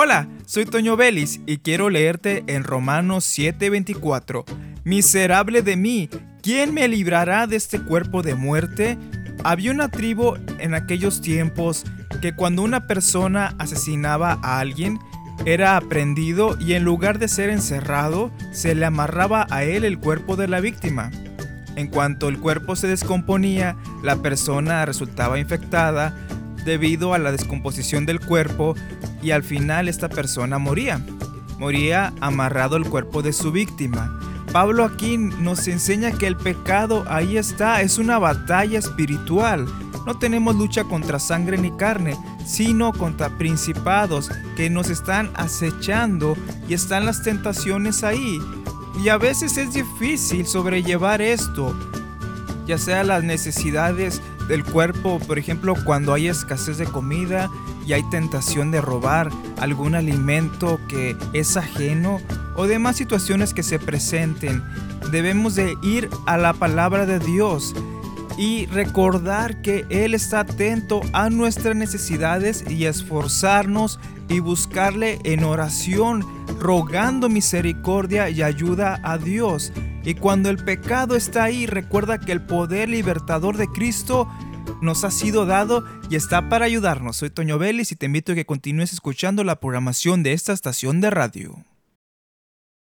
Hola, soy Toño Vélez y quiero leerte en Romanos 7:24. Miserable de mí, ¿quién me librará de este cuerpo de muerte? Había una tribu en aquellos tiempos que cuando una persona asesinaba a alguien, era aprendido y en lugar de ser encerrado, se le amarraba a él el cuerpo de la víctima. En cuanto el cuerpo se descomponía, la persona resultaba infectada debido a la descomposición del cuerpo y al final esta persona moría. Moría amarrado el cuerpo de su víctima. Pablo aquí nos enseña que el pecado ahí está, es una batalla espiritual. No tenemos lucha contra sangre ni carne, sino contra principados que nos están acechando y están las tentaciones ahí. Y a veces es difícil sobrellevar esto, ya sea las necesidades del cuerpo, por ejemplo, cuando hay escasez de comida y hay tentación de robar algún alimento que es ajeno o demás situaciones que se presenten, debemos de ir a la palabra de Dios y recordar que Él está atento a nuestras necesidades y esforzarnos y buscarle en oración, rogando misericordia y ayuda a Dios. Y cuando el pecado está ahí, recuerda que el poder libertador de Cristo nos ha sido dado y está para ayudarnos. Soy Toño Vélez y te invito a que continúes escuchando la programación de esta estación de radio.